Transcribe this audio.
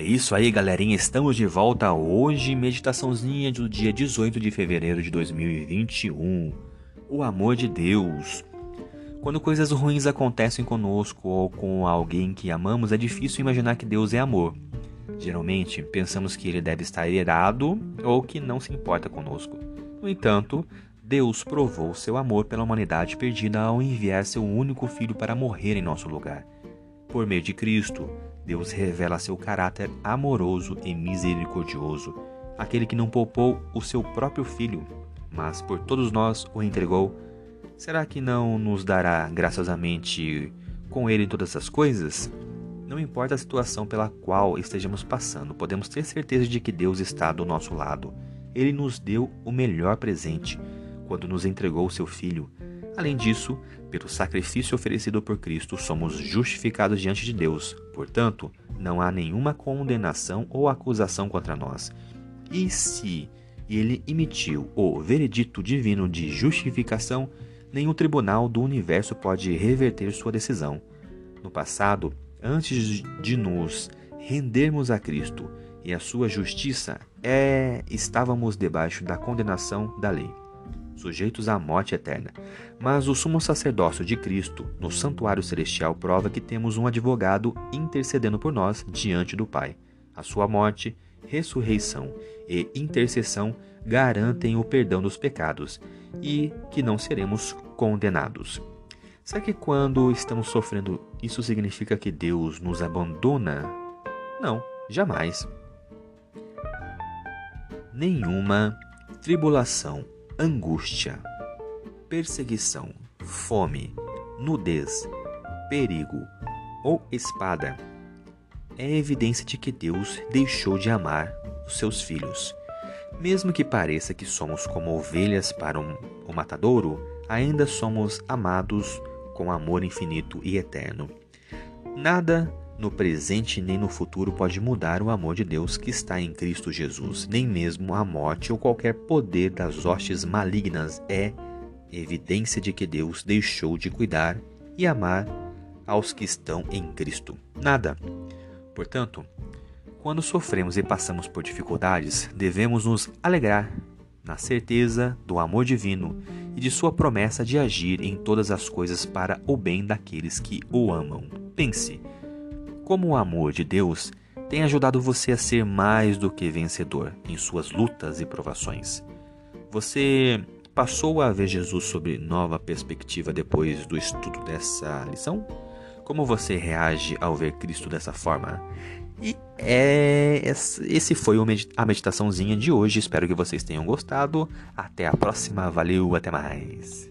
isso aí, galerinha. Estamos de volta hoje, meditaçãozinha do dia 18 de fevereiro de 2021. O amor de Deus. Quando coisas ruins acontecem conosco ou com alguém que amamos, é difícil imaginar que Deus é amor. Geralmente, pensamos que ele deve estar irado ou que não se importa conosco. No entanto, Deus provou seu amor pela humanidade perdida ao enviar seu único filho para morrer em nosso lugar. Por meio de Cristo, Deus revela seu caráter amoroso e misericordioso, aquele que não poupou o seu próprio filho, mas por todos nós o entregou. Será que não nos dará graciosamente com ele todas as coisas? Não importa a situação pela qual estejamos passando, podemos ter certeza de que Deus está do nosso lado. Ele nos deu o melhor presente quando nos entregou o seu filho. Além disso, pelo sacrifício oferecido por Cristo, somos justificados diante de Deus. Portanto, não há nenhuma condenação ou acusação contra nós. E se ele emitiu o veredito divino de justificação, nenhum tribunal do universo pode reverter sua decisão. No passado, antes de nos rendermos a Cristo e a sua justiça, é, estávamos debaixo da condenação da lei sujeitos à morte eterna. Mas o sumo sacerdócio de Cristo, no santuário celestial, prova que temos um advogado intercedendo por nós diante do Pai. A sua morte, ressurreição e intercessão garantem o perdão dos pecados e que não seremos condenados. Será que quando estamos sofrendo, isso significa que Deus nos abandona? Não, jamais. Nenhuma tribulação angústia, perseguição, fome, nudez, perigo ou espada é evidência de que Deus deixou de amar os seus filhos. Mesmo que pareça que somos como ovelhas para um, um matadouro, ainda somos amados com amor infinito e eterno. Nada no presente nem no futuro pode mudar o amor de Deus que está em Cristo Jesus, nem mesmo a morte ou qualquer poder das hostes malignas é evidência de que Deus deixou de cuidar e amar aos que estão em Cristo. Nada. Portanto, quando sofremos e passamos por dificuldades, devemos nos alegrar na certeza do amor divino e de sua promessa de agir em todas as coisas para o bem daqueles que o amam. Pense, como o amor de Deus tem ajudado você a ser mais do que vencedor em suas lutas e provações. Você passou a ver Jesus sob nova perspectiva depois do estudo dessa lição? Como você reage ao ver Cristo dessa forma? E é, esse foi a meditaçãozinha de hoje. Espero que vocês tenham gostado. Até a próxima. Valeu, até mais.